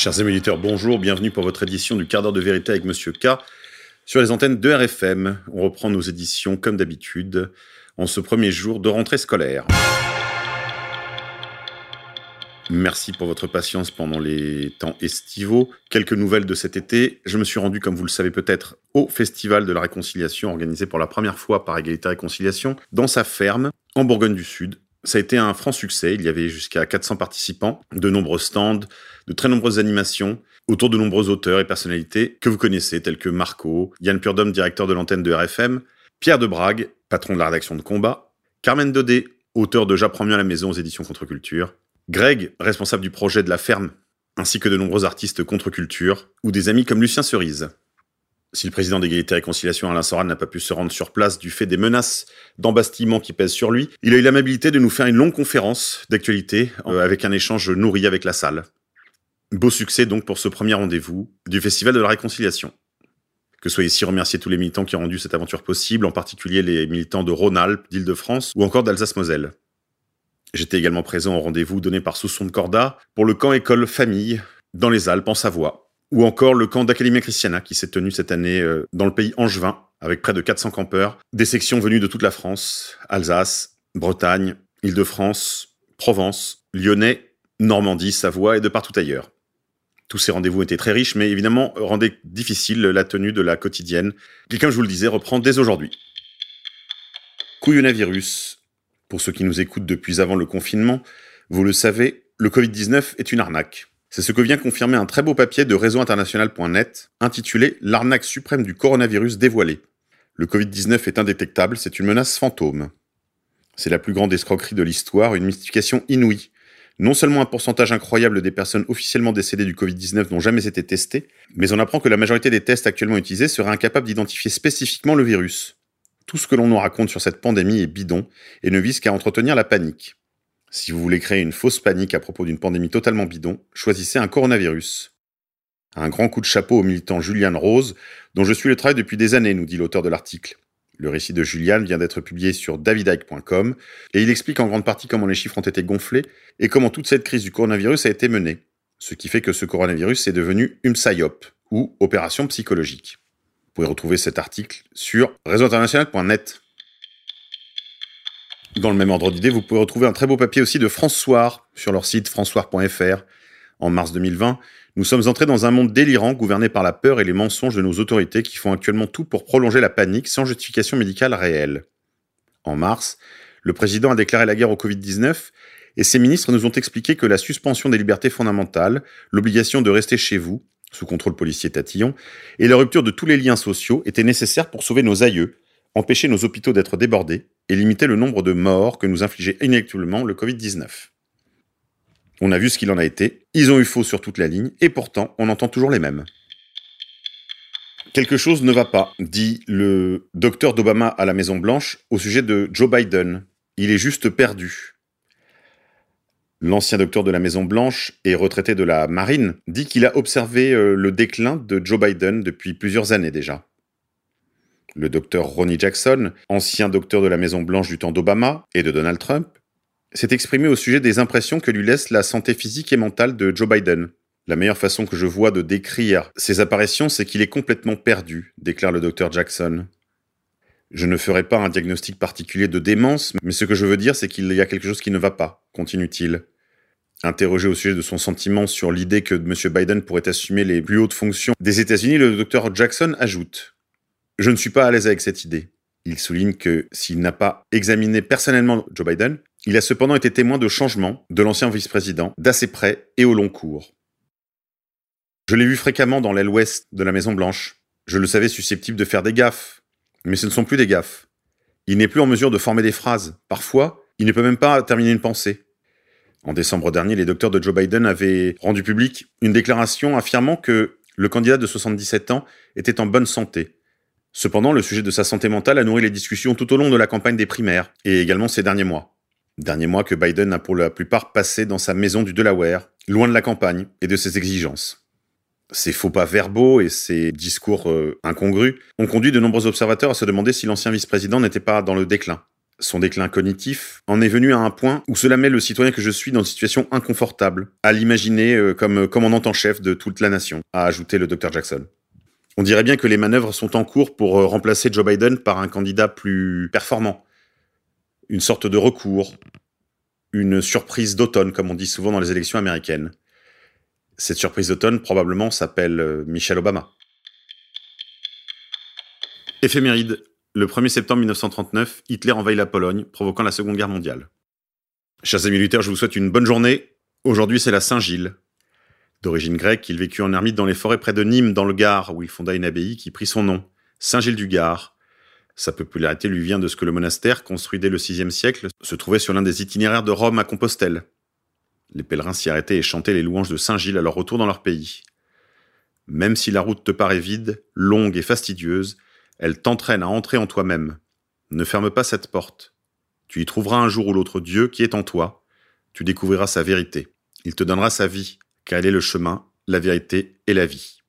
Chers amis bonjour, bienvenue pour votre édition du quart d'heure de vérité avec Monsieur K sur les antennes de RFM. On reprend nos éditions comme d'habitude en ce premier jour de rentrée scolaire. Merci pour votre patience pendant les temps estivaux. Quelques nouvelles de cet été. Je me suis rendu, comme vous le savez peut-être, au Festival de la Réconciliation organisé pour la première fois par Égalité Réconciliation dans sa ferme en Bourgogne du Sud. Ça a été un franc succès. Il y avait jusqu'à 400 participants, de nombreux stands, de très nombreuses animations autour de nombreux auteurs et personnalités que vous connaissez, tels que Marco, Yann Purdom, directeur de l'antenne de RFM, Pierre de Brague, patron de la rédaction de Combat, Carmen Dodé, auteur de J'apprends mieux à la maison aux éditions Contre-Culture, Greg, responsable du projet de la ferme, ainsi que de nombreux artistes contre-culture, ou des amis comme Lucien Cerise. Si le président d'égalité et réconciliation Alain Soral n'a pas pu se rendre sur place du fait des menaces d'embastillement qui pèsent sur lui, il a eu l'amabilité de nous faire une longue conférence d'actualité euh, avec un échange nourri avec la salle. Beau succès donc pour ce premier rendez-vous du Festival de la Réconciliation. Que soyez ici remercier tous les militants qui ont rendu cette aventure possible, en particulier les militants de Rhône-Alpes, d'Île-de-France ou encore d'Alsace-Moselle. J'étais également présent au rendez-vous donné par Sousson de Corda pour le camp école famille dans les Alpes en Savoie, ou encore le camp d'Academia Christiana qui s'est tenu cette année euh, dans le pays angevin avec près de 400 campeurs, des sections venues de toute la France, Alsace, Bretagne, Île-de-France, Provence, Lyonnais, Normandie, Savoie et de partout ailleurs. Tous ces rendez-vous étaient très riches, mais évidemment rendaient difficile la tenue de la quotidienne, qui, comme je vous le disais, reprend dès aujourd'hui. Couillonavirus, pour ceux qui nous écoutent depuis avant le confinement, vous le savez, le Covid-19 est une arnaque. C'est ce que vient confirmer un très beau papier de réseauinternational.net intitulé L'arnaque suprême du coronavirus dévoilée. Le Covid-19 est indétectable, c'est une menace fantôme. C'est la plus grande escroquerie de l'histoire, une mystification inouïe. Non seulement un pourcentage incroyable des personnes officiellement décédées du Covid-19 n'ont jamais été testées, mais on apprend que la majorité des tests actuellement utilisés seraient incapables d'identifier spécifiquement le virus. Tout ce que l'on nous raconte sur cette pandémie est bidon et ne vise qu'à entretenir la panique. Si vous voulez créer une fausse panique à propos d'une pandémie totalement bidon, choisissez un coronavirus. Un grand coup de chapeau au militant Julian Rose, dont je suis le travail depuis des années, nous dit l'auteur de l'article. Le récit de Julian vient d'être publié sur davidike.com et il explique en grande partie comment les chiffres ont été gonflés et comment toute cette crise du coronavirus a été menée. Ce qui fait que ce coronavirus est devenu une PSYOP, ou opération psychologique. Vous pouvez retrouver cet article sur réseauinternational.net. Dans le même ordre d'idée, vous pouvez retrouver un très beau papier aussi de François sur leur site françois.fr. En mars 2020, nous sommes entrés dans un monde délirant gouverné par la peur et les mensonges de nos autorités qui font actuellement tout pour prolonger la panique sans justification médicale réelle. En mars, le président a déclaré la guerre au Covid-19 et ses ministres nous ont expliqué que la suspension des libertés fondamentales, l'obligation de rester chez vous, sous contrôle policier tatillon, et la rupture de tous les liens sociaux étaient nécessaires pour sauver nos aïeux, empêcher nos hôpitaux d'être débordés et limiter le nombre de morts que nous infligeait inéluctablement le Covid-19. On a vu ce qu'il en a été, ils ont eu faux sur toute la ligne, et pourtant on entend toujours les mêmes. Quelque chose ne va pas, dit le docteur d'Obama à la Maison Blanche au sujet de Joe Biden. Il est juste perdu. L'ancien docteur de la Maison Blanche et retraité de la Marine dit qu'il a observé euh, le déclin de Joe Biden depuis plusieurs années déjà. Le docteur Ronnie Jackson, ancien docteur de la Maison Blanche du temps d'Obama et de Donald Trump, s'est exprimé au sujet des impressions que lui laisse la santé physique et mentale de Joe Biden. La meilleure façon que je vois de décrire ses apparitions, c'est qu'il est complètement perdu, déclare le docteur Jackson. Je ne ferai pas un diagnostic particulier de démence, mais ce que je veux dire, c'est qu'il y a quelque chose qui ne va pas, continue-t-il. Interrogé au sujet de son sentiment sur l'idée que M. Biden pourrait assumer les plus hautes fonctions des États-Unis, le Dr Jackson ajoute Je ne suis pas à l'aise avec cette idée. Il souligne que s'il n'a pas examiné personnellement Joe Biden, il a cependant été témoin de changements de l'ancien vice-président d'assez près et au long cours. Je l'ai vu fréquemment dans l'aile ouest de la Maison Blanche. Je le savais susceptible de faire des gaffes, mais ce ne sont plus des gaffes. Il n'est plus en mesure de former des phrases. Parfois, il ne peut même pas terminer une pensée. En décembre dernier, les docteurs de Joe Biden avaient rendu public une déclaration affirmant que le candidat de 77 ans était en bonne santé. Cependant, le sujet de sa santé mentale a nourri les discussions tout au long de la campagne des primaires et également ces derniers mois. Derniers mois que Biden a pour la plupart passé dans sa maison du Delaware, loin de la campagne et de ses exigences. Ces faux pas verbaux et ces discours euh, incongrus ont conduit de nombreux observateurs à se demander si l'ancien vice-président n'était pas dans le déclin. son déclin cognitif, en est venu à un point où cela met le citoyen que je suis dans une situation inconfortable, à l'imaginer euh, comme commandant en chef de toute la nation, a ajouté le Dr Jackson. On dirait bien que les manœuvres sont en cours pour euh, remplacer Joe Biden par un candidat plus performant. Une sorte de recours, une surprise d'automne, comme on dit souvent dans les élections américaines. Cette surprise d'automne probablement s'appelle euh, Michelle Obama. Éphéméride, le 1er septembre 1939, Hitler envahit la Pologne, provoquant la Seconde Guerre mondiale. Chers amis militaires, je vous souhaite une bonne journée. Aujourd'hui, c'est la Saint-Gilles. D'origine grecque, il vécut en ermite dans les forêts près de Nîmes, dans le Gard, où il fonda une abbaye qui prit son nom, Saint-Gilles du Gard. Sa popularité lui vient de ce que le monastère, construit dès le VIe siècle, se trouvait sur l'un des itinéraires de Rome à Compostelle. Les pèlerins s'y arrêtaient et chantaient les louanges de Saint-Gilles à leur retour dans leur pays. Même si la route te paraît vide, longue et fastidieuse, elle t'entraîne à entrer en toi-même. Ne ferme pas cette porte. Tu y trouveras un jour ou l'autre Dieu qui est en toi. Tu découvriras sa vérité. Il te donnera sa vie, car est le chemin, la vérité et la vie.